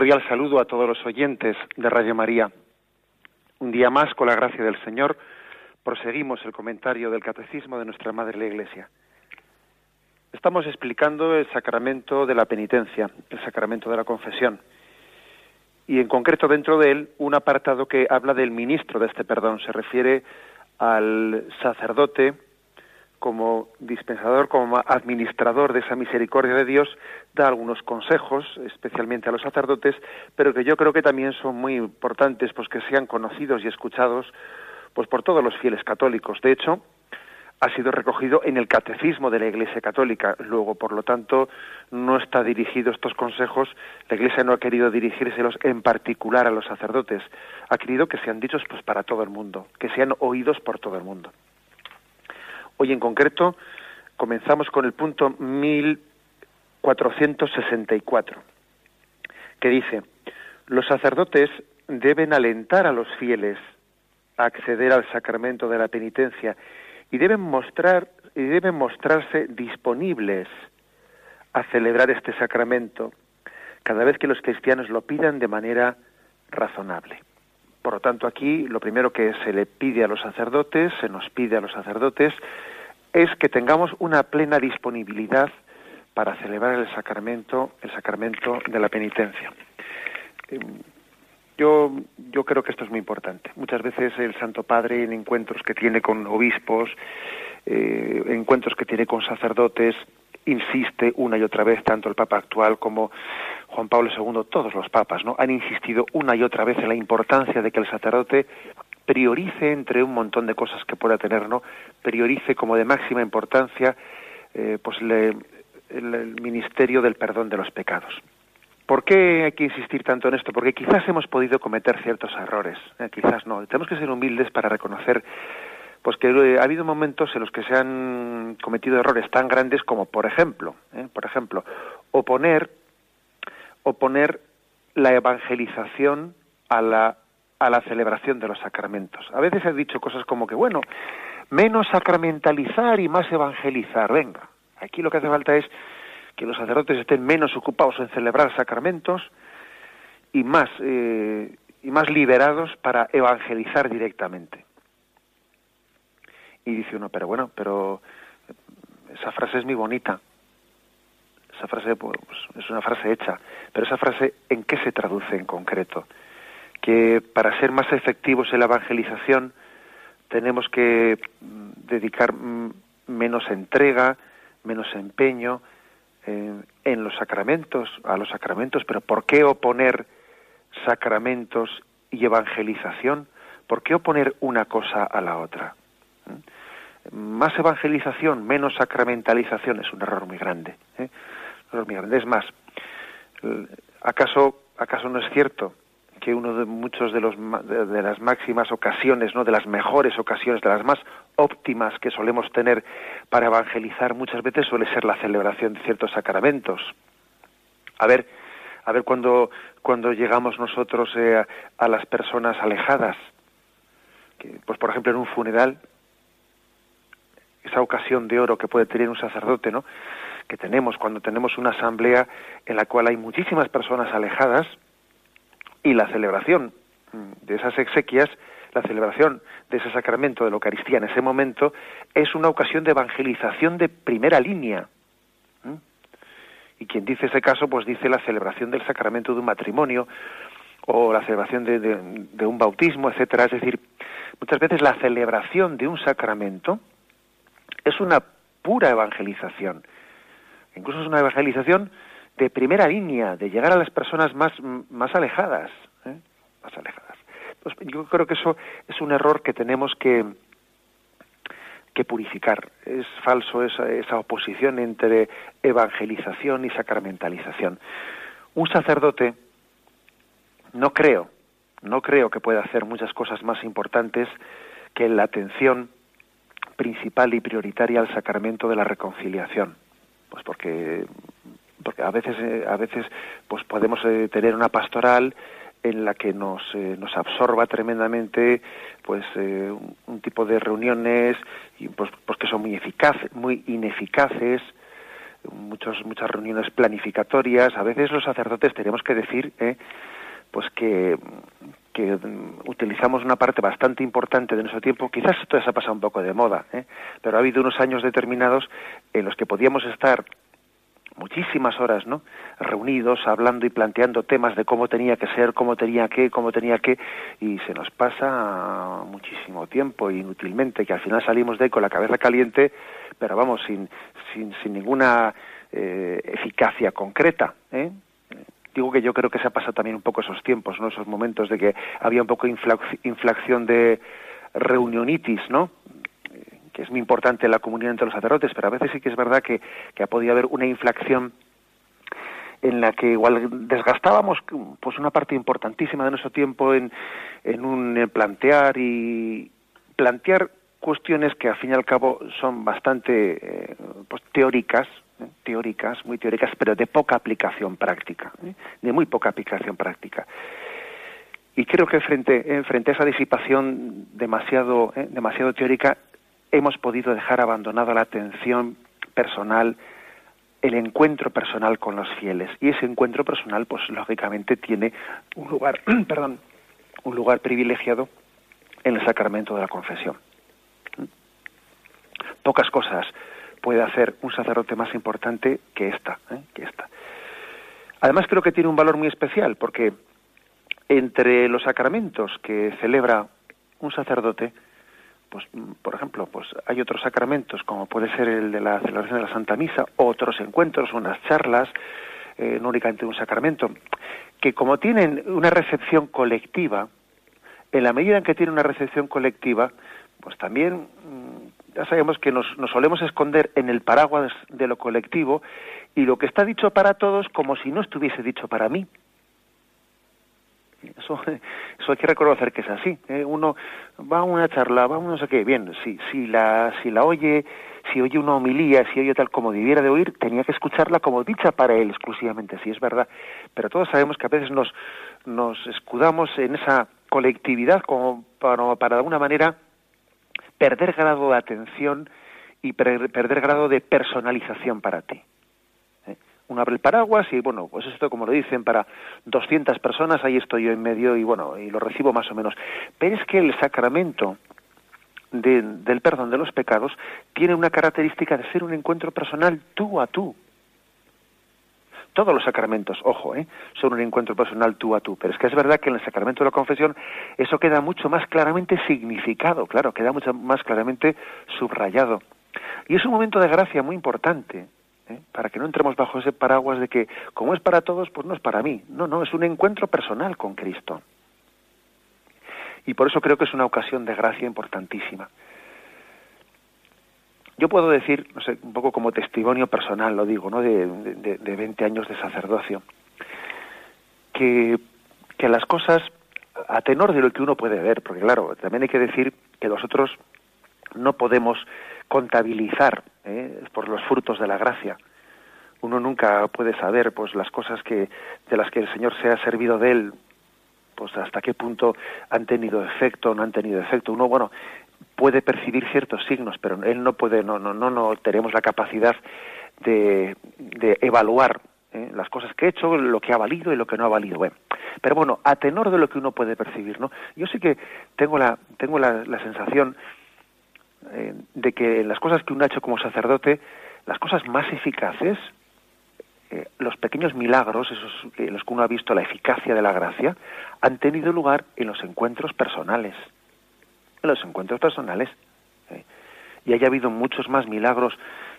Cordial saludo a todos los oyentes de Radio María. Un día más, con la gracia del Señor, proseguimos el comentario del Catecismo de nuestra Madre la Iglesia. Estamos explicando el sacramento de la penitencia, el sacramento de la confesión. Y en concreto dentro de él un apartado que habla del ministro de este perdón. Se refiere al sacerdote como dispensador, como administrador de esa misericordia de Dios, da algunos consejos, especialmente a los sacerdotes, pero que yo creo que también son muy importantes, pues que sean conocidos y escuchados, pues por todos los fieles católicos. De hecho, ha sido recogido en el catecismo de la Iglesia Católica. Luego, por lo tanto, no está dirigido estos consejos, la Iglesia no ha querido dirigírselos en particular a los sacerdotes, ha querido que sean dichos pues para todo el mundo, que sean oídos por todo el mundo. Hoy en concreto comenzamos con el punto 1464, que dice, los sacerdotes deben alentar a los fieles a acceder al sacramento de la penitencia y deben mostrar y deben mostrarse disponibles a celebrar este sacramento cada vez que los cristianos lo pidan de manera razonable. Por lo tanto, aquí lo primero que se le pide a los sacerdotes, se nos pide a los sacerdotes, es que tengamos una plena disponibilidad para celebrar el sacramento, el sacramento de la penitencia. Em, yo, yo creo que esto es muy importante. Muchas veces el Santo Padre en encuentros que tiene con obispos, eh, encuentros que tiene con sacerdotes, insiste una y otra vez, tanto el Papa actual como Juan Pablo II, todos los papas, ¿no? Han insistido una y otra vez en la importancia de que el sacerdote priorice entre un montón de cosas que pueda tener, ¿no? Priorice como de máxima importancia eh, pues el, ministerio del perdón de los pecados. ¿Por qué hay que insistir tanto en esto? Porque quizás hemos podido cometer ciertos errores, ¿eh? quizás no. Tenemos que ser humildes para reconocer pues que eh, ha habido momentos en los que se han cometido errores tan grandes como, por ejemplo, por ejemplo, oponer oponer la evangelización a la, a la celebración de los sacramentos. A veces he dicho cosas como que, bueno, menos sacramentalizar y más evangelizar. Venga, aquí lo que hace falta es que los sacerdotes estén menos ocupados en celebrar sacramentos y más, eh, y más liberados para evangelizar directamente. Y dice uno, pero bueno, pero esa frase es muy bonita esa frase pues, es una frase hecha, pero esa frase ¿en qué se traduce en concreto? Que para ser más efectivos en la evangelización tenemos que mm, dedicar mm, menos entrega, menos empeño eh, en los sacramentos, a los sacramentos, pero ¿por qué oponer sacramentos y evangelización? ¿Por qué oponer una cosa a la otra? Más evangelización, menos sacramentalización es un error muy grande. ¿eh? Es más, ¿acaso, acaso no es cierto que uno de muchos de los de, las máximas ocasiones, no de las mejores ocasiones, de las más óptimas que solemos tener para evangelizar muchas veces suele ser la celebración de ciertos sacramentos. A ver, a ver cuando cuando llegamos nosotros eh, a las personas alejadas, pues por ejemplo en un funeral, esa ocasión de oro que puede tener un sacerdote, ¿no? que tenemos cuando tenemos una asamblea en la cual hay muchísimas personas alejadas y la celebración de esas exequias, la celebración de ese sacramento de la Eucaristía en ese momento es una ocasión de evangelización de primera línea. Y quien dice ese caso, pues dice la celebración del sacramento de un matrimonio o la celebración de, de un bautismo, etcétera. Es decir, muchas veces la celebración de un sacramento es una pura evangelización Incluso es una evangelización de primera línea, de llegar a las personas más, más alejadas. ¿eh? más alejadas. Pues yo creo que eso es un error que tenemos que, que purificar. Es falso esa, esa oposición entre evangelización y sacramentalización. Un sacerdote, no creo, no creo que pueda hacer muchas cosas más importantes que la atención principal y prioritaria al sacramento de la reconciliación. Pues porque, porque a veces, eh, a veces pues podemos eh, tener una pastoral en la que nos, eh, nos absorba tremendamente pues un tipo de reuniones y pues, pues que son muy eficaces muy ineficaces muchos muchas reuniones planificatorias a veces los sacerdotes tenemos que decir pues que que utilizamos una parte bastante importante de nuestro tiempo, quizás esto se ha pasado un poco de moda, ¿eh? pero ha habido unos años determinados en los que podíamos estar muchísimas horas, ¿no? Reunidos, hablando y planteando temas de cómo tenía que ser, cómo tenía que, cómo tenía que, y se nos pasa muchísimo tiempo inútilmente, que al final salimos de ahí con la cabeza caliente, pero vamos, sin, sin, sin ninguna eh, eficacia concreta, ¿eh? Digo que yo creo que se ha pasado también un poco esos tiempos, ¿no? Esos momentos de que había un poco inflación de reunionitis, ¿no? que es muy importante la comunión entre los sacerdotes, pero a veces sí que es verdad que, que ha podido haber una inflación en la que igual desgastábamos pues una parte importantísima de nuestro tiempo en, en un plantear y plantear cuestiones que al fin y al cabo son bastante eh, pues, teóricas, teóricas, muy teóricas, pero de poca aplicación práctica, ¿eh? de muy poca aplicación práctica. Y creo que frente, eh, frente a esa disipación demasiado, eh, demasiado teórica, hemos podido dejar abandonado la atención personal, el encuentro personal con los fieles. Y ese encuentro personal, pues lógicamente tiene un lugar, perdón, un lugar privilegiado en el sacramento de la confesión. Pocas cosas puede hacer un sacerdote más importante que esta, ¿eh? que esta. Además creo que tiene un valor muy especial porque entre los sacramentos que celebra un sacerdote, pues por ejemplo, pues hay otros sacramentos como puede ser el de la celebración de la Santa Misa, otros encuentros, unas charlas, eh, no únicamente un sacramento, que como tienen una recepción colectiva, en la medida en que tiene una recepción colectiva, pues también ya sabemos que nos, solemos esconder en el paraguas de lo colectivo y lo que está dicho para todos como si no estuviese dicho para mí. Eso, eso hay que reconocer que es así. ¿eh? Uno va a una charla, va a no sé qué, bien, si, si, la, si la oye, si oye una homilía, si oye tal como debiera de oír, tenía que escucharla como dicha para él exclusivamente, sí es verdad. Pero todos sabemos que a veces nos, nos escudamos en esa colectividad como para, para de alguna manera perder grado de atención y perder grado de personalización para ti. ¿Eh? Uno abre el paraguas y, bueno, pues esto, como lo dicen, para 200 personas, ahí estoy yo en medio y, bueno, y lo recibo más o menos. Pero es que el sacramento del perdón de los pecados tiene una característica de ser un encuentro personal tú a tú todos los sacramentos, ojo, ¿eh? son un encuentro personal tú a tú, pero es que es verdad que en el sacramento de la confesión eso queda mucho más claramente significado, claro, queda mucho más claramente subrayado. Y es un momento de gracia muy importante, ¿eh? para que no entremos bajo ese paraguas de que como es para todos, pues no es para mí. No, no, es un encuentro personal con Cristo. Y por eso creo que es una ocasión de gracia importantísima. Yo puedo decir, no sé, un poco como testimonio personal, lo digo, ¿no? De, de, de 20 años de sacerdocio, que, que las cosas, a tenor de lo que uno puede ver, porque claro, también hay que decir que nosotros no podemos contabilizar ¿eh? por los frutos de la gracia. Uno nunca puede saber pues las cosas que de las que el Señor se ha servido de él pues hasta qué punto han tenido efecto no han tenido efecto. Uno, bueno, puede percibir ciertos signos, pero él no puede, no, no, no, no tenemos la capacidad de, de evaluar ¿eh? las cosas que he hecho, lo que ha valido y lo que no ha valido. Bueno, pero bueno, a tenor de lo que uno puede percibir, ¿no? Yo sí que tengo la, tengo la, sensación eh, de que las cosas que uno ha hecho como sacerdote, las cosas más eficaces, eh, los pequeños milagros, esos en los que uno ha visto la eficacia de la gracia, han tenido lugar en los encuentros personales en los encuentros personales. ¿eh? Y haya habido muchos más milagros,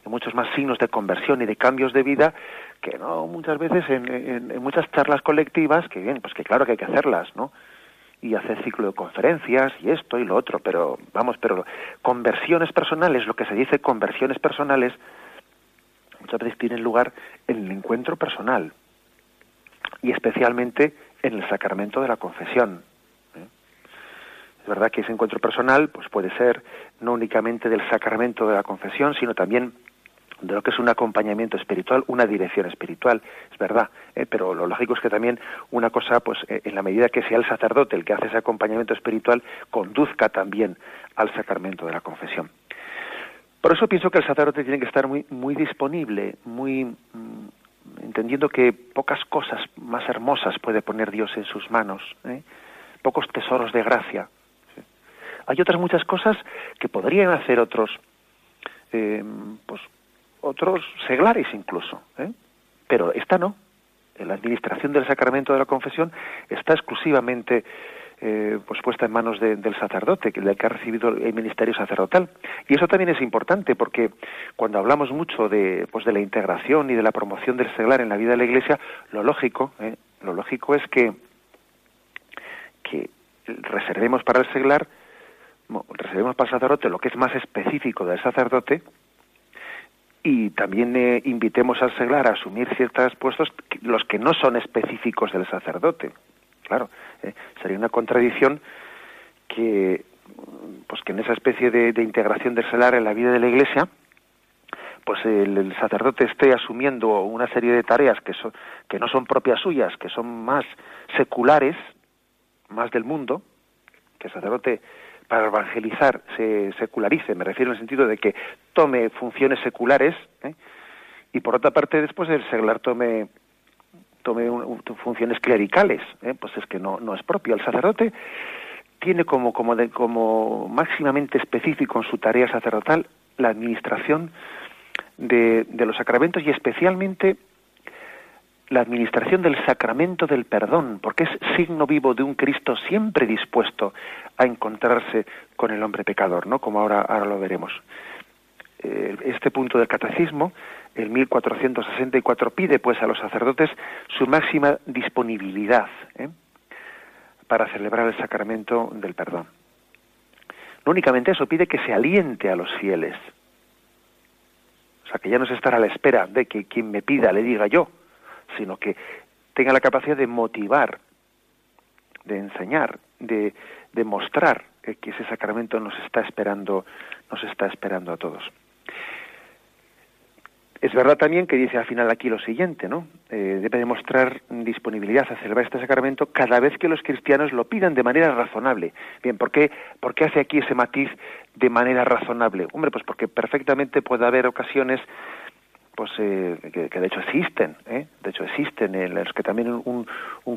y muchos más signos de conversión y de cambios de vida que no muchas veces en, muchas charlas colectivas, que bien, pues que claro que hay que hacerlas, ¿no? y hacer ciclo de conferencias y esto y lo otro, pero vamos, pero conversiones personales, lo que se dice conversiones personales, muchas veces tienen lugar en el encuentro personal y especialmente en el sacramento de la confesión. Es verdad que ese encuentro personal pues puede ser no únicamente del sacramento de la confesión, sino también de lo que es un acompañamiento espiritual, una dirección espiritual, es verdad, ¿eh? pero lo lógico es que también una cosa, pues eh, en la medida que sea el sacerdote el que hace ese acompañamiento espiritual, conduzca también al sacramento de la confesión. Por eso pienso que el sacerdote tiene que estar muy, muy disponible, muy mm, entendiendo que pocas cosas más hermosas puede poner Dios en sus manos, ¿eh? pocos tesoros de gracia. Hay otras muchas cosas que podrían hacer otros, pues otros seglares incluso, ¿eh? pero esta no. La administración del sacramento de la confesión está exclusivamente eh, pues puesta en manos del sacerdote, que, que ha recibido el ministerio sacerdotal. Y eso también es importante porque cuando hablamos mucho de, pues de la integración y de la promoción del seglar en la vida de la Iglesia, lo lógico, ¿eh? lo lógico es que, que reservemos para el seglar, reservemos para el sacerdote lo que es más específico del sacerdote, y también eh, invitemos al seglar a asumir ciertos puestos los que no son específicos del sacerdote. Claro eh, sería una contradicción que pues que en esa especie de, integración del seglar en la vida de la iglesia pues el, sacerdote esté asumiendo una serie de tareas que son que no son propias suyas que son más seculares más del mundo que el sacerdote para evangelizar se secularice, me refiero en el sentido de que tome funciones seculares ¿eh? y por otra parte después el seglar tome tome funciones clericales, ¿eh? pues es que no, no es propio. El sacerdote tiene como, como, como máximamente específico en su tarea sacerdotal la administración de, de los sacramentos y especialmente la administración del sacramento del perdón, porque es signo vivo de un Cristo siempre dispuesto a encontrarse con el hombre pecador, ¿no? Como ahora, ahora lo veremos. Eh, este punto del catecismo, el 1464, pide pues a los sacerdotes su máxima disponibilidad ¿eh? para celebrar el sacramento del perdón. No únicamente eso, pide que se aliente a los fieles. O sea, que ya no se estará a la espera de que quien me pida le diga yo, sino que tenga la capacidad de motivar, de enseñar, de, demostrar que ese sacramento nos está esperando, nos está esperando a todos. Es verdad también que dice al final aquí lo siguiente, ¿no? Eh, debe demostrar disponibilidad a celebrar este sacramento cada vez que los cristianos lo pidan de manera razonable. Bien, ¿por qué, ¿por qué hace aquí ese matiz de manera razonable? Hombre, pues porque perfectamente puede haber ocasiones eh, que, de hecho existen, ¿eh? de hecho existen en los que también un,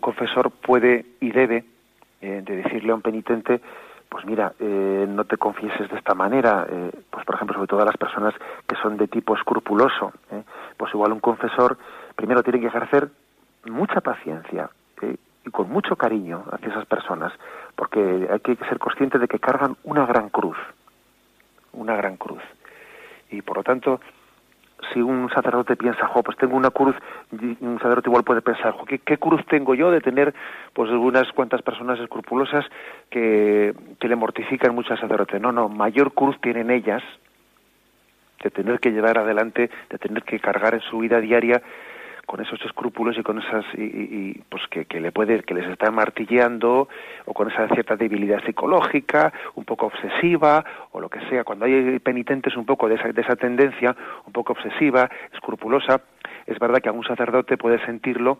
confesor puede y debe eh, de decirle a un penitente, pues mira, eh, no te confieses de esta manera, pues por ejemplo sobre todo a las personas que son de tipo escrupuloso, pues igual un confesor primero tiene que ejercer mucha paciencia y con mucho cariño hacia esas personas, porque hay que ser consciente de que cargan una gran cruz, una gran cruz. Y por lo tanto, si un sacerdote piensa, jo, pues tengo una cruz, un sacerdote igual puede pensar, ¿qué, cruz tengo yo de tener pues unas cuantas personas escrupulosas que, que le mortifican mucho al sacerdote? No, no, mayor cruz tienen ellas de tener que llevar adelante, de tener que cargar en su vida diaria con esos escrúpulos y con esas y, pues que, que, le puede que les está martilleando o con esa cierta debilidad psicológica un poco obsesiva o lo que sea cuando hay penitentes un poco de esa, de esa tendencia un poco obsesiva escrupulosa es verdad que algún sacerdote puede sentirlo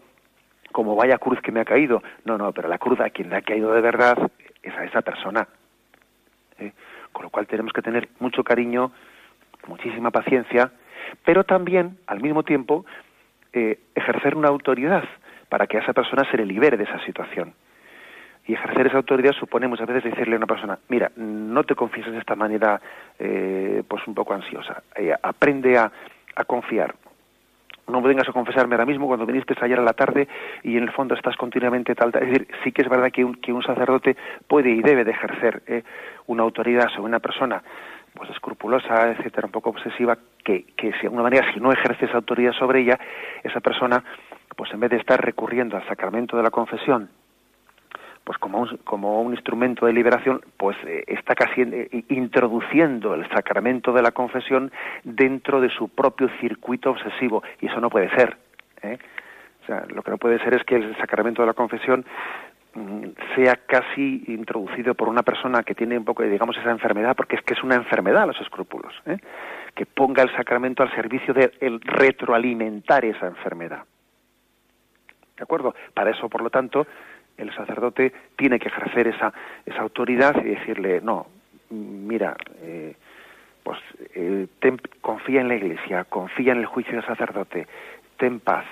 como vaya cruz que me ha caído no no pero la cruz a quien le ha caído de verdad es a esa persona ¿eh? con lo cual tenemos que tener mucho cariño muchísima paciencia pero también al mismo tiempo eh, ejercer una autoridad para que a esa persona se le libere de esa situación. Y ejercer esa autoridad supone muchas veces decirle a una persona, mira, no te confieses de esta manera eh, pues un poco ansiosa, eh, aprende a, a confiar, no vengas a confesarme ahora mismo cuando viniste ayer a la tarde y en el fondo estás continuamente tal, es decir sí que es verdad que un, que un sacerdote puede y debe de ejercer una autoridad sobre una persona pues escrupulosa, etcétera, un poco obsesiva, que, que de alguna manera si no ejerce esa autoridad sobre ella, esa persona, pues en vez de estar recurriendo al sacramento de la confesión pues como un, como un instrumento de liberación, pues eh, está casi eh, introduciendo el sacramento de la confesión dentro de su propio circuito obsesivo y eso no puede ser. ¿eh? O sea, lo que no puede ser es que el sacramento de la confesión sea casi introducido por una persona que tiene un poco, digamos, esa enfermedad, porque es que es una enfermedad los escrúpulos, que ponga el sacramento al servicio de el retroalimentar esa enfermedad. ¿De acuerdo? Para eso, por lo tanto, el sacerdote tiene que ejercer esa, esa autoridad y decirle, no, mira, eh, pues eh, confía en la iglesia, confía en el juicio del sacerdote, ten paz,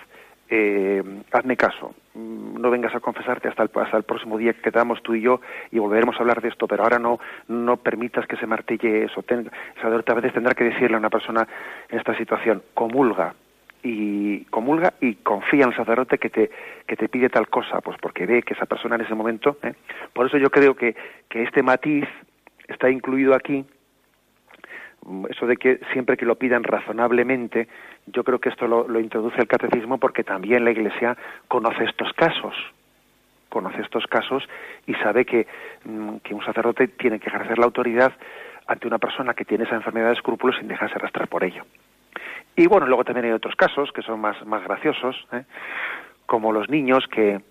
eh, hazme caso, no vengas a confesarte hasta el, hasta el próximo día que quedamos tú y yo y volveremos a hablar de esto, pero ahora no, no permitas que se martille eso. el sacerdote a veces tendrá que decirle a una persona en esta situación, comulga, y comulga y confía en el sacerdote que te, que te pide tal cosa, pues porque ve que esa persona en ese momento. ¿eh? Por eso yo creo que, que este matiz está incluido aquí, eso de que siempre que lo pidan razonablemente, yo creo que esto lo, introduce el catecismo porque también la Iglesia conoce estos casos conoce estos casos y sabe que, mm, que un sacerdote tiene que ejercer la autoridad ante una persona que tiene esa enfermedad de escrúpulos sin dejarse arrastrar por ello. Y bueno, luego también hay otros casos que son más, más graciosos, ¿eh? como los niños que,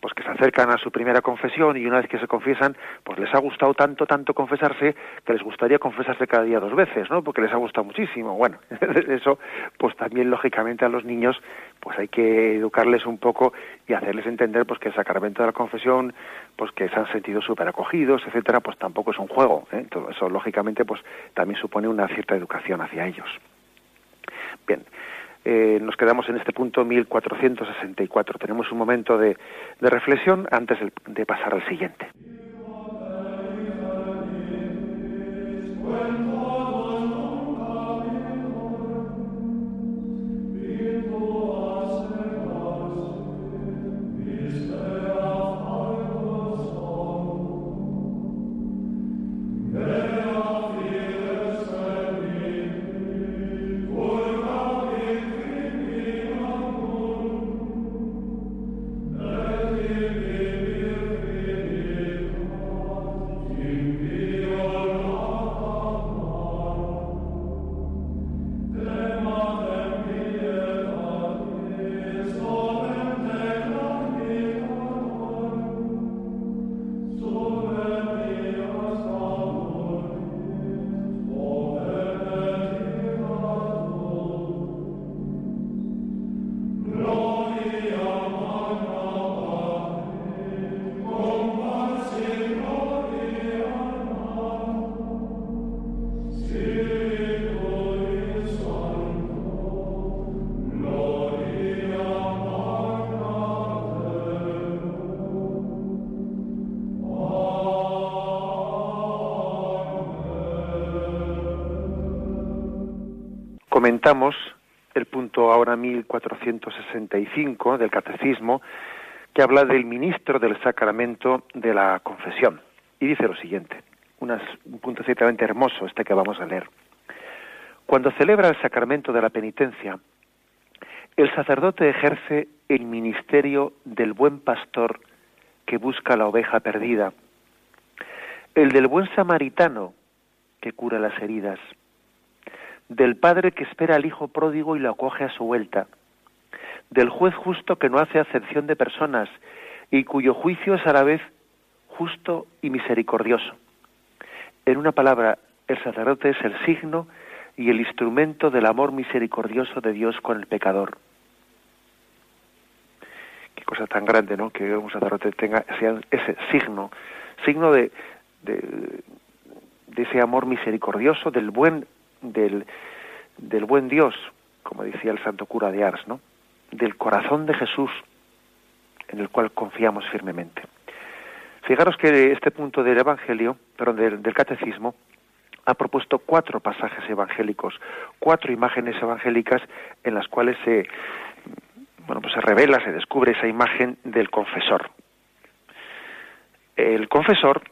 pues que se acercan a su primera confesión y una vez que se confiesan, pues les ha gustado tanto, tanto confesarse que les gustaría confesarse cada día dos veces, ¿no? Porque les ha gustado muchísimo. Bueno, eso, pues también lógicamente a los niños, pues hay que educarles un poco y hacerles entender, pues que el sacramento de la confesión, pues que se han sentido súper acogidos, etcétera, pues tampoco es un juego. ¿eh? Todo eso lógicamente, pues también supone una cierta educación hacia ellos. Bien, eh, nos quedamos en este punto 1464. Tenemos un momento de, reflexión antes de pasar al siguiente. Comentamos el punto ahora 1465 del Catecismo, que habla del ministro del sacramento de la confesión. Y dice lo siguiente, un punto ciertamente hermoso este que vamos a leer. Cuando celebra el sacramento de la penitencia, el sacerdote ejerce el ministerio del buen pastor que busca la oveja perdida, el del buen samaritano que cura las heridas, del padre que espera al hijo pródigo y lo acoge a su vuelta, del juez justo que no hace acepción de personas y cuyo juicio es a la vez justo y misericordioso. En una palabra, el sacerdote es el signo y el instrumento del amor misericordioso de Dios con el pecador. Qué cosa tan grande, ¿no? Que un sacerdote tenga ese signo, signo de, de ese amor misericordioso, del buen del, del buen Dios, como decía el santo cura de Ars, ¿no? del corazón de Jesús en el cual confiamos firmemente. Fijaros que este punto del Evangelio, perdón, del, del Catecismo, ha propuesto cuatro pasajes evangélicos, cuatro imágenes evangélicas en las cuales se, bueno, pues se revela, se descubre esa imagen del confesor. El confesor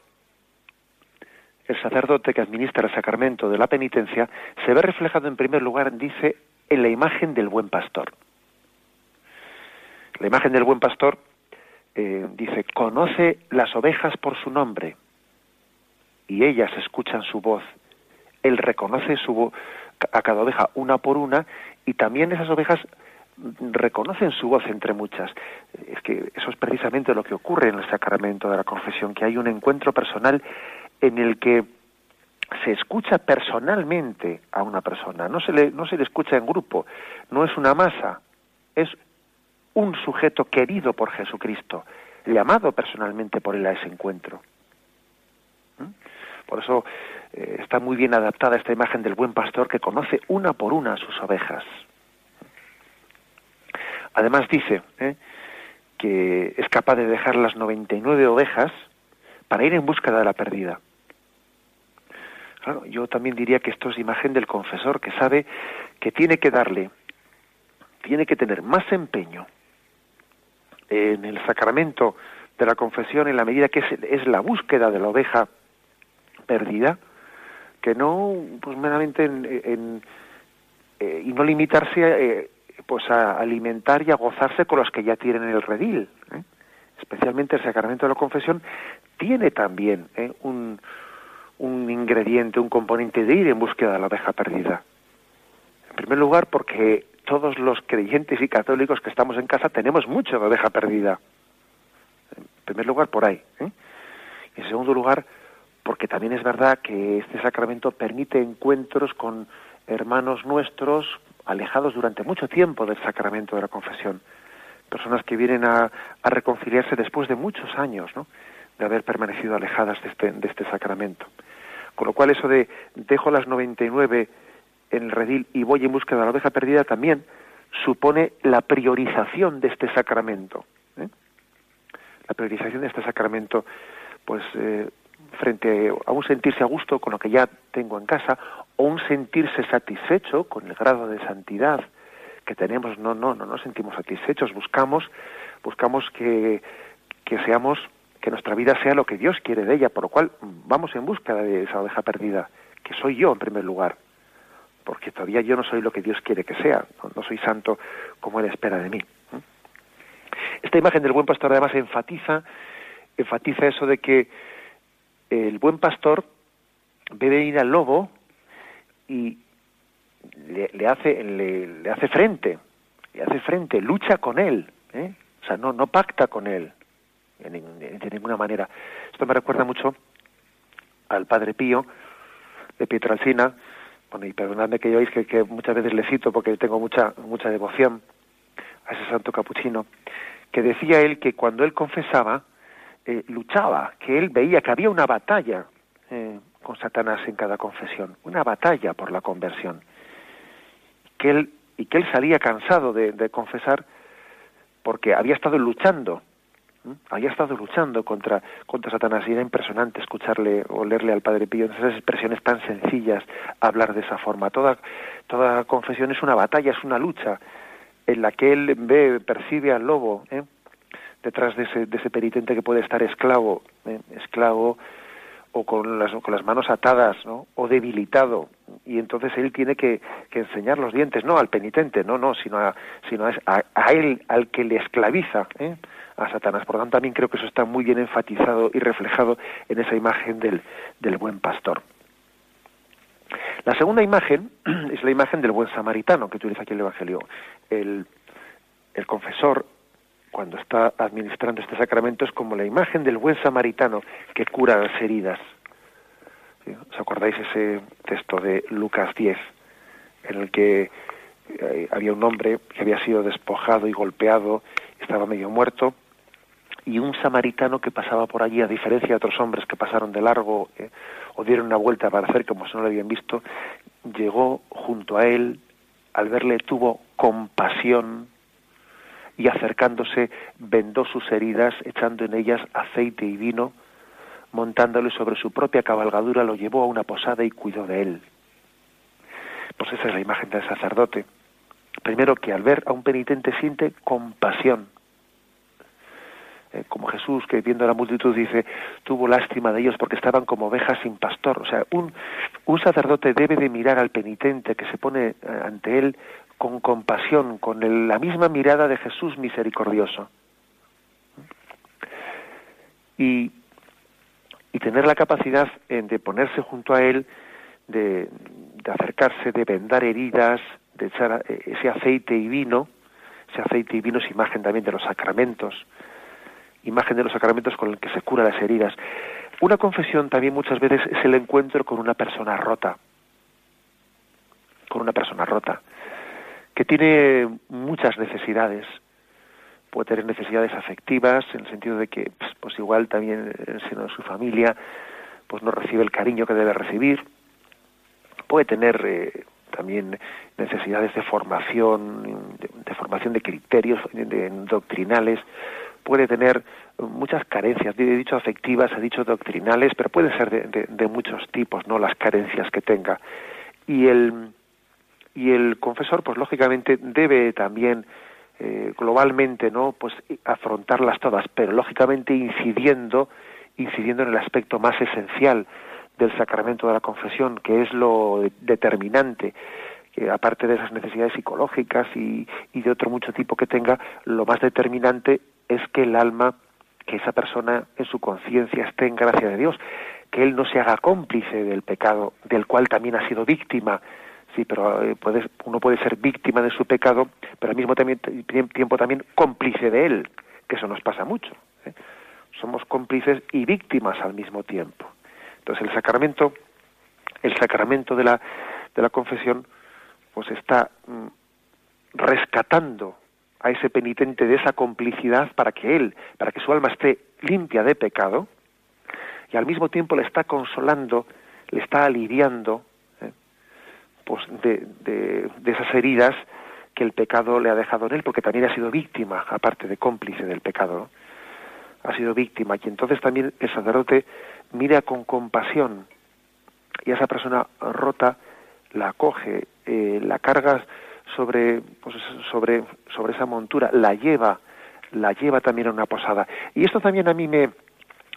el sacerdote que administra el sacramento de la penitencia se ve reflejado en primer lugar, dice, en la imagen del buen pastor. La imagen del buen pastor eh, dice, conoce las ovejas por su nombre y ellas escuchan su voz. Él reconoce su a cada oveja una por una y también esas ovejas reconocen su voz entre muchas. Es que eso es precisamente lo que ocurre en el sacramento de la confesión, que hay un encuentro personal en el que se escucha personalmente a una persona, no se le, no se le escucha en grupo, no es una masa, es un sujeto querido por Jesucristo, llamado personalmente por él a ese encuentro. ¿Mm? Por eso eh, está muy bien adaptada esta imagen del buen pastor que conoce una por una a sus ovejas. Además dice ¿eh? que es capaz de dejar las 99 ovejas para ir en búsqueda de la perdida. Claro, yo también diría que esto es imagen del confesor que sabe que tiene que darle, tiene que tener más empeño en el sacramento de la confesión en la medida que es, la búsqueda de la oveja perdida, que no pues meramente en, eh, y no limitarse eh, pues a alimentar y a gozarse con los que ya tienen el redil. ¿eh? Especialmente el sacramento de la confesión tiene también un, un ingrediente, un componente de ir en búsqueda de la oveja perdida. En primer lugar, porque todos los creyentes y católicos que estamos en casa tenemos mucho de oveja perdida. En primer lugar, por ahí. ¿eh? Y en segundo lugar, porque también es verdad que este sacramento permite encuentros con hermanos nuestros alejados durante mucho tiempo del sacramento de la confesión. Personas que vienen a, a reconciliarse después de muchos años, ¿no? De haber permanecido alejadas de este, de este sacramento. Con lo cual eso de dejo las 99 en el redil y voy en busca de la oveja perdida también supone la priorización de este sacramento. ¿eh? La priorización de este sacramento, pues eh, frente a un sentirse a gusto con lo que ya tengo en casa o un sentirse satisfecho con el grado de santidad que tenemos, no, no, no nos sentimos satisfechos, buscamos, buscamos que, que seamos que nuestra vida sea lo que Dios quiere de ella, por lo cual vamos en busca de esa oveja perdida, que soy yo en primer lugar, porque todavía yo no soy lo que Dios quiere que sea, no, soy santo como Él espera de mí. Esta imagen del buen pastor además enfatiza, enfatiza eso de que el buen pastor ve venir al lobo y le, hace, le, hace frente, le hace frente, lucha con él, ¿eh? o sea, no, no pacta con él, de ninguna manera. Esto me recuerda mucho al Padre Pío de Pietralcina, bueno, y perdonadme que yo que, que muchas veces le cito porque tengo mucha, mucha devoción a ese santo capuchino, que decía él que cuando él confesaba, eh, luchaba, que él veía que había una batalla eh, con Satanás en cada confesión, una batalla por la conversión, que él, y que él salía cansado de confesar porque había estado luchando había estado luchando contra, contra Satanás y era impresionante escucharle o leerle al Padre Pío esas expresiones tan sencillas, hablar de esa forma. Toda, toda confesión es una batalla, es una lucha en la que él ve, percibe al lobo ¿eh? detrás de ese, de ese penitente que puede estar esclavo, ¿eh? esclavo o con las, con las manos atadas, ¿no? O debilitado. Y entonces él tiene que, que enseñar los dientes, no al penitente, no, no, sino a, sino a, a él, al que le esclaviza, ¿eh? A Satanás. Por lo tanto, también creo que eso está muy bien enfatizado y reflejado en esa imagen del, del buen pastor. La segunda imagen es la imagen del buen samaritano que utiliza aquí el Evangelio. El, el confesor, cuando está administrando este sacramento, es como la imagen del buen samaritano que cura las heridas. ¿Os acordáis ese texto de Lucas 10, en el que eh, había un hombre que había sido despojado y golpeado, estaba medio muerto, y un samaritano que pasaba por allí, a diferencia de otros hombres que pasaron de largo eh, o dieron una vuelta para hacer como si no lo habían visto, llegó junto a él, al verle tuvo compasión y acercándose vendó sus heridas, echando en ellas aceite y vino, montándole sobre su propia cabalgadura, lo llevó a una posada y cuidó de él. Pues esa es la imagen del sacerdote. Primero que al ver a un penitente siente compasión, eh, como Jesús que viendo a la multitud dice, tuvo lástima de ellos porque estaban como ovejas sin pastor. O sea, un, un sacerdote debe de mirar al penitente que se pone eh, ante él con compasión, con la misma mirada de Jesús misericordioso. y, y tener la capacidad de ponerse junto a él, de, de acercarse, de vendar heridas, de echar eh, ese aceite y vino, ese aceite y vino es imagen también de los sacramentos, imagen de los sacramentos con el que se cura las heridas. Una confesión también muchas veces es el encuentro con una persona rota, con una persona rota, que tiene muchas necesidades, puede tener necesidades afectivas, en el sentido de que, pues, pues igual también en de su familia, pues no recibe el cariño que debe recibir, puede tener eh, también necesidades de formación, de, formación de criterios doctrinales, puede tener muchas carencias, he dicho afectivas, he dicho doctrinales, pero pueden ser de, muchos tipos, ¿no? Las carencias que tenga. Y el, y el confesor, pues lógicamente debe también eh, globalmente, ¿no? Pues afrontarlas todas, pero lógicamente incidiendo, incidiendo en el aspecto más esencial del sacramento de la confesión, que es lo determinante, aparte de esas necesidades psicológicas y, y de otro mucho tipo que tenga, lo más determinante es que el alma, que esa persona en su conciencia esté en gracia de Dios, que él no se haga cómplice del pecado del cual también ha sido víctima. Sí, pero eh, uno puede ser víctima de su pecado, pero al mismo tiempo también cómplice de él, que eso nos pasa mucho. ¿eh? Somos cómplices y víctimas al mismo tiempo. Entonces el sacramento, el sacramento de la, de la confesión, pues está mm, rescatando a ese penitente de esa complicidad para que él, para que su alma esté limpia de pecado, y al mismo tiempo le está consolando, le está aliviando ¿eh? pues de, de, esas heridas que el pecado le ha dejado en él, porque también ha sido víctima, aparte de cómplice del pecado, ha sido víctima, y entonces también el sacerdote mira con compasión y a esa persona rota la acoge, eh, la carga sobre, pues, sobre, sobre esa montura, la lleva, la lleva también a una posada. Y esto también a mí me,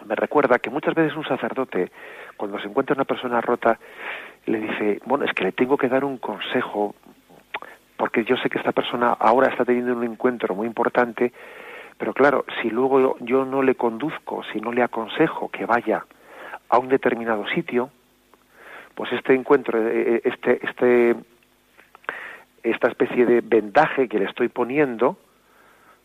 me recuerda que muchas veces un sacerdote, cuando se encuentra una persona rota, le dice, bueno, es que le tengo que dar un consejo, porque yo sé que esta persona ahora está teniendo un encuentro muy importante, pero claro, si luego yo no le conduzco, si no le aconsejo que vaya a un determinado sitio, pues este encuentro, eh, eh, este, este, esta especie de vendaje que le estoy poniendo,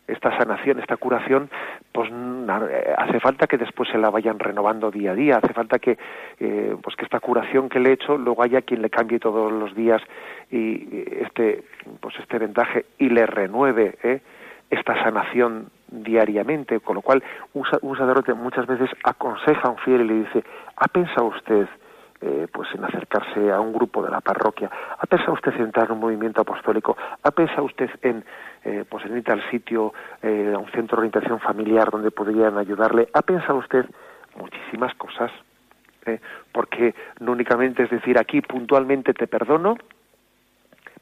esta sanación, esta curación, pues eh, hace falta que después se la vayan renovando día a día, hace falta que, pues que esta curación que le he hecho luego haya quien le cambie todos los días y este, pues este vendaje y le renueve esta sanación diariamente, con lo cual un, sacerdote muchas veces aconseja a un fiel y le dice, ¿ha pensado usted eh, pues en acercarse a un grupo de la parroquia? ¿Ha pensado usted en entrar en un movimiento apostólico? ¿Ha pensado usted en, eh, pues en ir al sitio, eh, a un centro de orientación familiar donde podrían ayudarle? ¿Ha pensado usted muchísimas cosas? porque no únicamente es decir aquí puntualmente te perdono,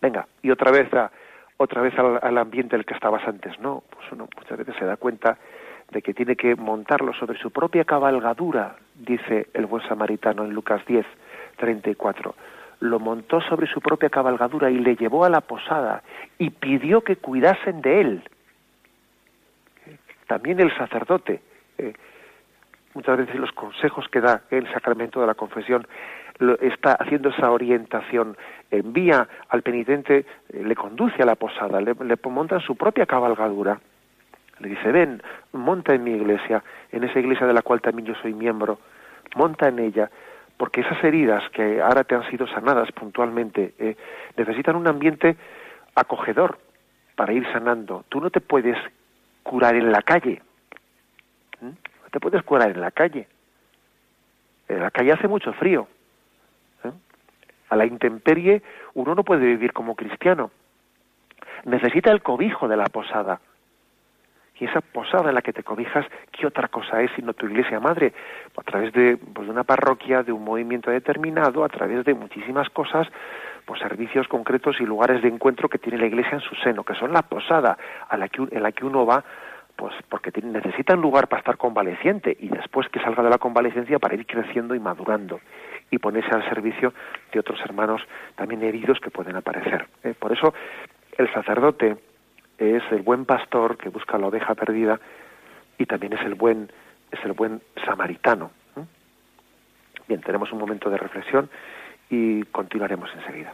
venga, y otra vez a otra vez al, ambiente el que estabas antes. No, pues uno muchas veces se da cuenta de que tiene que montarlo sobre su propia cabalgadura, dice el buen samaritano en Lucas 10, 34. Lo montó sobre su propia cabalgadura y le llevó a la posada y pidió que cuidasen de él. También el sacerdote, eh, muchas veces los consejos que da el sacramento de la confesión, está haciendo esa orientación, envía al penitente, eh, le conduce a la posada, le, monta en su propia cabalgadura, le dice, ven, monta en mi iglesia, en esa iglesia de la cual también yo soy miembro, monta en ella, porque esas heridas que ahora te han sido sanadas puntualmente eh, necesitan un ambiente acogedor para ir sanando. Tú no te puedes curar en la calle, no te puedes curar en la calle. En la calle hace mucho frío, a la intemperie, uno no puede vivir como cristiano. Necesita el cobijo de la posada. Esa posada en la que te cobijas, ¿qué otra cosa es sino tu iglesia madre? A través de, pues, de una parroquia, de un movimiento determinado, a través de muchísimas cosas, pues servicios concretos y lugares de encuentro que tiene la iglesia en su seno, que son la posada a la que, en la que uno va pues porque necesita un lugar para estar convaleciente y después que salga de la convalecencia para ir creciendo y madurando y ponerse al servicio de otros hermanos también heridos que pueden aparecer. ¿eh? Por eso el sacerdote es el buen pastor que busca la oveja perdida y también es el buen es el buen samaritano. Bien, tenemos un momento de reflexión y continuaremos enseguida.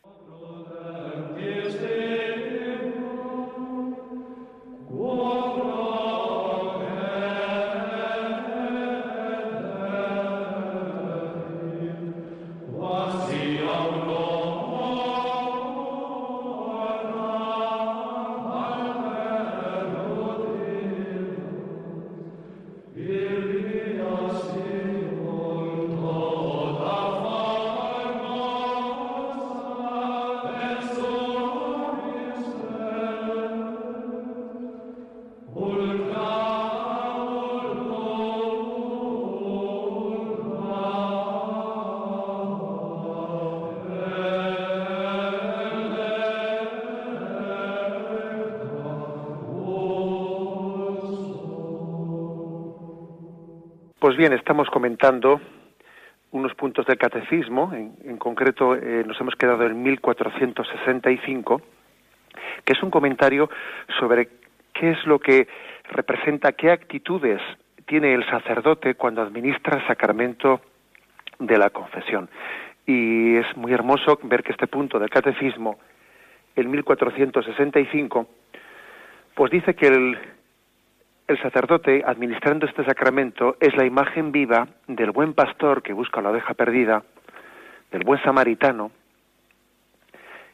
Bien, estamos comentando unos puntos del catecismo, en, concreto eh, nos hemos quedado en 1465, que es un comentario sobre qué es lo que representa, qué actitudes tiene el sacerdote cuando administra el sacramento de la confesión. Y es muy hermoso ver que este punto del catecismo, en 1465, pues dice que el, el sacerdote, administrando este sacramento, es la imagen viva del buen pastor que busca la oveja perdida, del buen samaritano,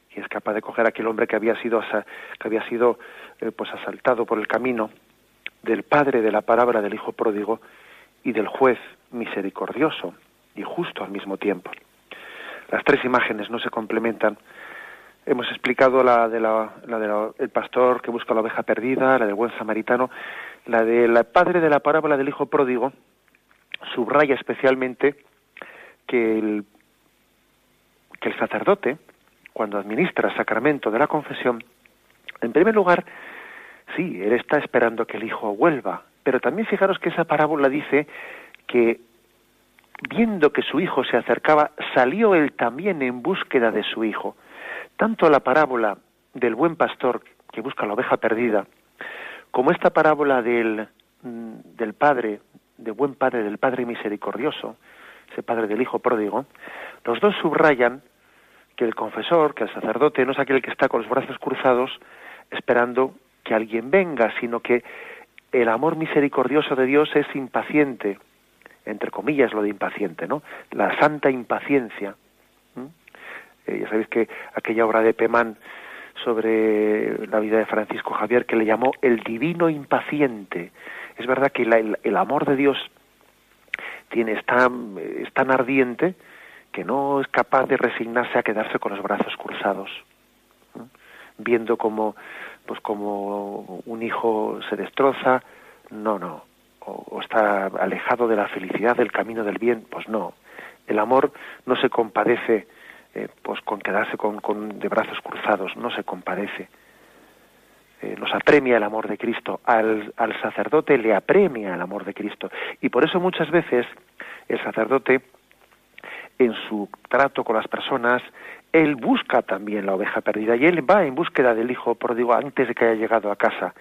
que es capaz de coger a aquel hombre que había sido, que había sido eh, pues asaltado por el camino, del padre de la palabra del hijo pródigo y del juez misericordioso y justo al mismo tiempo. Las tres imágenes no se complementan. Hemos explicado la de la, la del pastor que busca la oveja perdida, la del buen samaritano, la del padre de la parábola del hijo pródigo subraya especialmente que el, que el sacerdote, cuando administra el sacramento de la confesión, en primer lugar, sí, él está esperando que el hijo vuelva, pero también fijaros que esa parábola dice que viendo que su hijo se acercaba, salió él también en búsqueda de su hijo. Tanto la parábola del buen pastor que busca la oveja perdida, como esta parábola del, mm, del Padre, del buen Padre, del Padre misericordioso, ese Padre del Hijo pródigo, los dos subrayan que el confesor, que el sacerdote, no es aquel que está con los brazos cruzados esperando que alguien venga, sino que el amor misericordioso de Dios es impaciente, entre comillas lo de impaciente, ¿no? La santa impaciencia. Eh, ya sabéis que aquella obra de Pemán sobre la vida de Francisco Javier que le llamó el divino impaciente. Es verdad que el, amor de Dios tiene, es, tan, es tan ardiente que no es capaz de resignarse a quedarse con los brazos cruzados, viendo como, pues como un hijo se destroza, no, no, o, está alejado de la felicidad, del camino del bien, pues no. El amor no se compadece eh, pues con quedarse con, con, de brazos cruzados, no se compadece. Eh, nos apremia el amor de Cristo, al, al sacerdote le apremia el amor de Cristo. Y por eso muchas veces el sacerdote, en su trato con las personas, él busca también la oveja perdida y él va en búsqueda del hijo pródigo antes de que haya llegado a casa.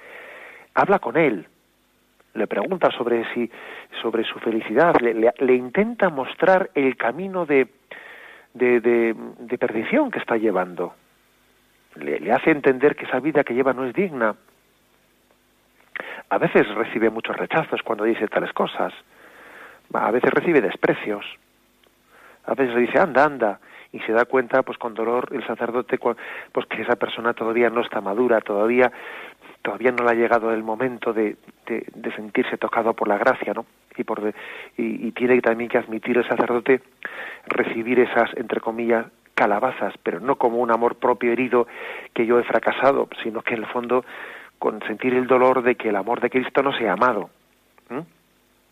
Habla con él, le pregunta sobre si sobre su felicidad, le intenta mostrar el camino de, de, de, perdición que está llevando. Le, hace entender que esa vida que lleva no es digna. A veces recibe muchos rechazos cuando dice tales cosas. A veces recibe desprecios. A veces le dice, anda, anda. Y se da cuenta, pues con dolor, el sacerdote, pues que esa persona todavía no está madura, todavía, todavía no le ha llegado el momento de, sentirse tocado por la gracia, ¿no? y, por y, tiene también que admitir el sacerdote recibir esas, entre comillas, calabazas, pero no como un amor propio herido que yo he fracasado, sino que en el fondo con sentir el dolor de que el amor de Cristo no sea amado.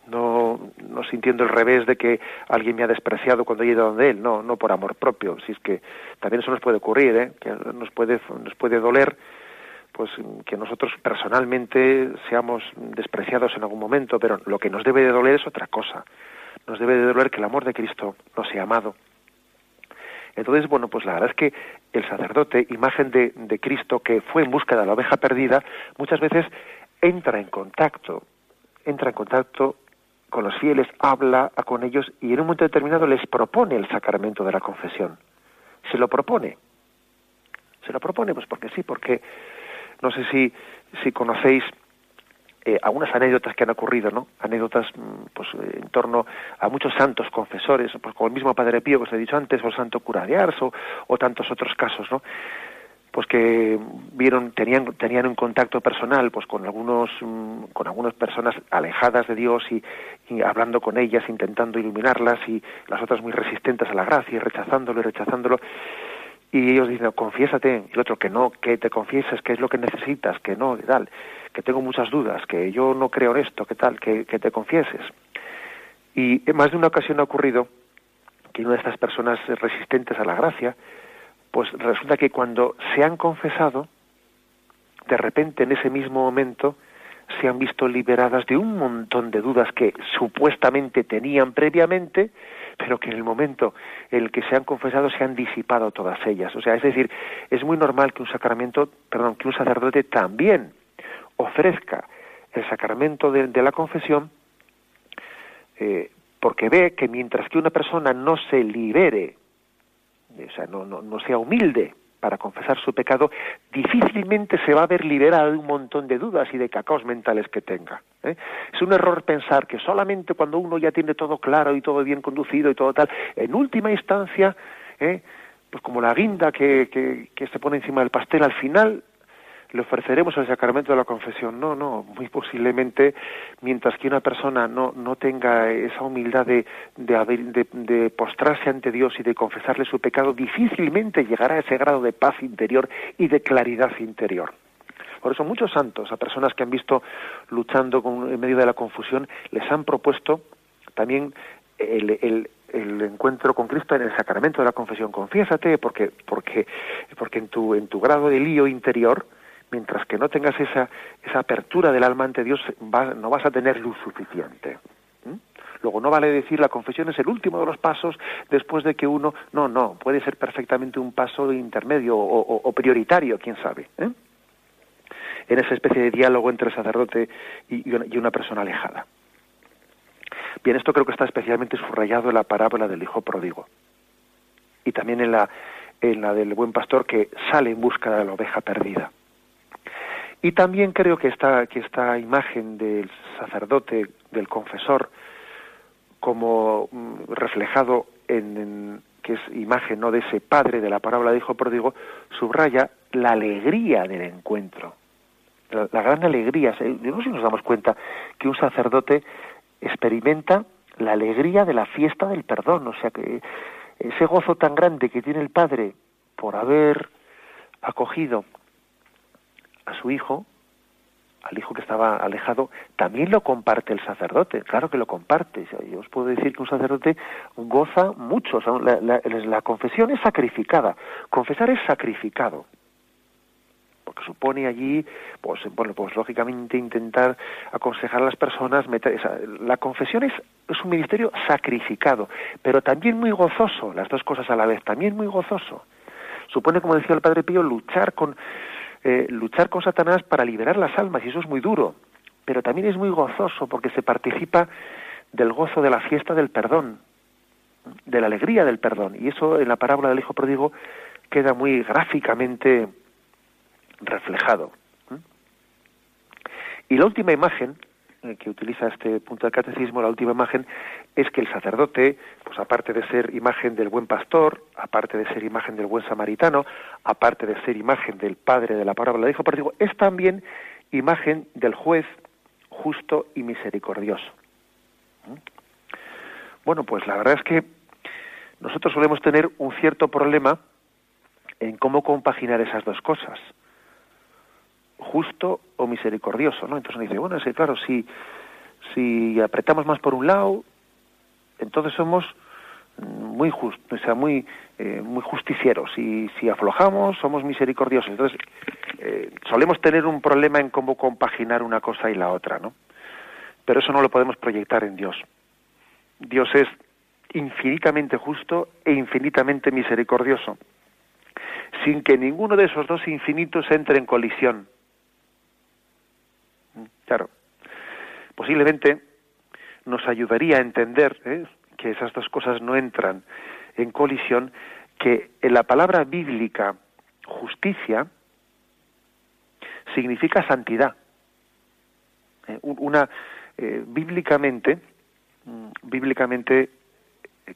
No, no sintiendo el revés de que alguien me ha despreciado cuando he ido donde él, no, no por amor propio, si es que también eso nos puede ocurrir, ¿eh? que nos puede, nos puede doler pues que nosotros personalmente seamos despreciados en algún momento, pero lo que nos debe de doler es otra cosa. Nos debe de doler que el amor de Cristo no sea amado. Entonces, bueno, pues la verdad es que el sacerdote, imagen de, de Cristo que fue en busca de la oveja perdida, muchas veces entra en contacto, entra en contacto con los fieles, habla con ellos y en un momento determinado les propone el sacramento de la confesión. Se lo propone. Se lo propone, pues porque sí, porque no sé si, si conocéis eh, algunas anécdotas que han ocurrido, ¿no? Anécdotas mm, pues en torno a muchos santos confesores, pues como el mismo Padre Pío que os he dicho antes, o el Santo Cura de Ars, o, tantos otros casos, ¿no? Pues que vieron, tenían, tenían un contacto personal, pues con algunos, mm, con algunas personas alejadas de Dios y, hablando con ellas, intentando iluminarlas, y las otras muy resistentes a la gracia y rechazándolo y rechazándolo y ellos dicen, confiésate, y el otro que no, que te confieses, que es lo que necesitas, que no, que tal que tengo muchas dudas, que yo no creo en esto, que tal, que, te confieses. Y más de una ocasión ha ocurrido que una de estas personas resistentes a la gracia, pues resulta que cuando se han confesado, de repente en ese mismo momento se han visto liberadas de un montón de dudas que supuestamente tenían previamente, pero que en el momento en el que se han confesado se han disipado todas ellas. O sea, es decir, es muy normal que un sacramento, perdón, que un sacerdote también ofrezca el sacramento de, la confesión, eh, porque ve que mientras que una persona no se libere, o sea, no, no, sea humilde para confesar su pecado, difícilmente se va a ver liberada de un montón de dudas y de cacaos mentales que tenga. ¿eh? Es un error pensar que solamente cuando uno ya tiene todo claro y todo bien conducido y todo tal, en última instancia, ¿eh? pues como la guinda que, que, que se pone encima del pastel, al final le ofreceremos el sacramento de la confesión. No, no, muy posiblemente, mientras que una persona no, no tenga esa humildad de, de, de, postrarse ante Dios y de confesarle su pecado, difícilmente llegará a ese grado de paz interior y de claridad interior. Por eso muchos santos, a personas que han visto luchando con, en medio de la confusión, les han propuesto también el, el, el encuentro con Cristo en el sacramento de la confesión. Confiésate, porque, porque, porque en tu, en tu grado de lío interior, mientras que no tengas esa, esa apertura del alma ante Dios, no vas a tener luz suficiente. Luego, no vale decir la confesión es el último de los pasos después de que uno. No, no, puede ser perfectamente un paso intermedio o, prioritario, quién sabe. ¿eh? En esa especie de diálogo entre el sacerdote y, y una persona alejada. Bien, esto creo que está especialmente subrayado en la parábola del hijo pródigo. Y también en la, en la del buen pastor que sale en busca de la oveja perdida. Y también creo que esta, que esta imagen del sacerdote, del confesor, como mm, reflejado en, que es imagen no de ese padre de la parábola de hijo pródigo, subraya la alegría del encuentro. La, gran alegría. No sé si nos damos cuenta que un sacerdote experimenta la alegría de la fiesta del perdón. O sea que ese gozo tan grande que tiene el padre por haber acogido a su hijo, al hijo que estaba alejado, también lo comparte el sacerdote, claro que lo comparte. Yo os puedo decir que un sacerdote goza mucho, la, confesión es sacrificada, confesar es sacrificado, porque supone allí, pues, bueno, pues lógicamente intentar aconsejar a las personas, la confesión es, es un ministerio sacrificado, pero también muy gozoso, las dos cosas a la vez, también muy gozoso. Supone, como decía el Padre Pío, luchar con eh, luchar con Satanás para liberar las almas, y eso es muy duro, pero también es muy gozoso porque se participa del gozo de la fiesta del perdón, de la alegría del perdón, y eso en la parábola del Hijo Pródigo queda muy gráficamente reflejado. Y la última imagen que utiliza este punto del catecismo, la última imagen, es que el sacerdote, pues aparte de ser imagen del buen pastor, aparte de ser imagen del buen samaritano, aparte de ser imagen del padre de la parábola de hijo pródigo, es también imagen del juez justo y misericordioso. ¿Mm? Bueno, pues la verdad es que nosotros solemos tener un cierto problema en cómo compaginar esas dos cosas justo o misericordioso, ¿no? Entonces uno dice, bueno, sí, claro, si, si apretamos más por un lado, entonces somos muy justos, o sea, muy, eh, muy justicieros. Y si aflojamos, somos misericordiosos. Entonces, eh, solemos tener un problema en cómo compaginar una cosa y la otra, ¿no? Pero eso no lo podemos proyectar en Dios. Dios es infinitamente justo e infinitamente misericordioso, sin que ninguno de esos dos infinitos entre en colisión. Claro. Posiblemente nos ayudaría a entender ¿eh? que esas dos cosas no entran en colisión, que en la palabra bíblica justicia significa santidad. Eh, una eh, bíblicamente, mm, bíblicamente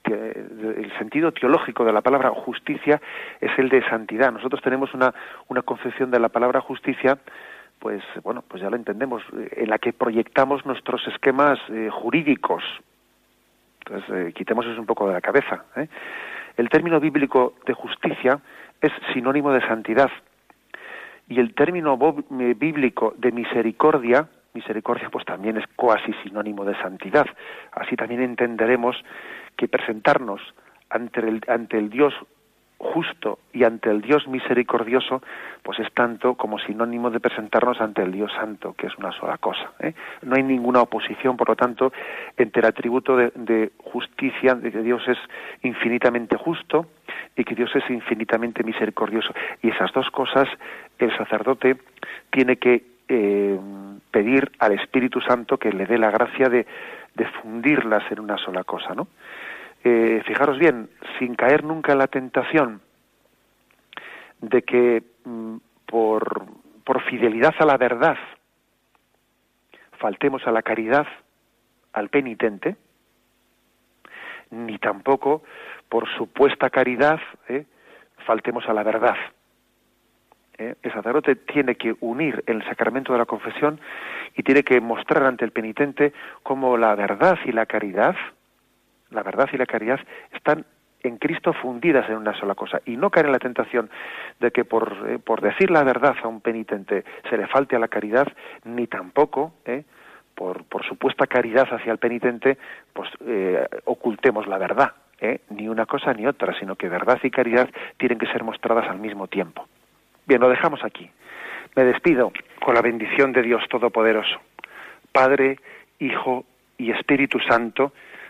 que el sentido teológico de la palabra justicia es el de santidad. Nosotros tenemos una, una concepción de la palabra justicia pues bueno, pues ya lo entendemos, eh, en la que proyectamos nuestros esquemas eh, jurídicos. Entonces, eh, quitemos eso un poco de la cabeza. El término bíblico de justicia es sinónimo de santidad. Y el término bíblico de misericordia, misericordia pues también es cuasi sinónimo de santidad. Así también entenderemos que presentarnos ante el, ante el Dios justo y ante el Dios misericordioso, pues es tanto como sinónimo de presentarnos ante el Dios santo, que es una sola cosa. ¿eh? No hay ninguna oposición, por lo tanto, entre el atributo de, justicia, de que Dios es infinitamente justo y que Dios es infinitamente misericordioso. Y esas dos cosas el sacerdote tiene que eh, pedir al Espíritu Santo que le dé la gracia de, de fundirlas en una sola cosa, ¿no? Fijaros bien, sin caer nunca en la tentación de que mm, por, por fidelidad a la verdad faltemos a la caridad al penitente, ni tampoco por supuesta caridad eh, faltemos a la verdad. Eh, el sacerdote tiene que unir el sacramento de la confesión y tiene que mostrar ante el penitente cómo la verdad y la caridad la verdad y la caridad están en Cristo fundidas en una sola cosa y no caer en la tentación de que por, eh, por decir la verdad a un penitente se le falte a la caridad, ni tampoco eh, por, por supuesta caridad hacia el penitente pues eh, ocultemos la verdad, ni una cosa ni otra, sino que verdad y caridad tienen que ser mostradas al mismo tiempo. Bien, lo dejamos aquí. Me despido con la bendición de Dios Todopoderoso, Padre, Hijo y Espíritu Santo,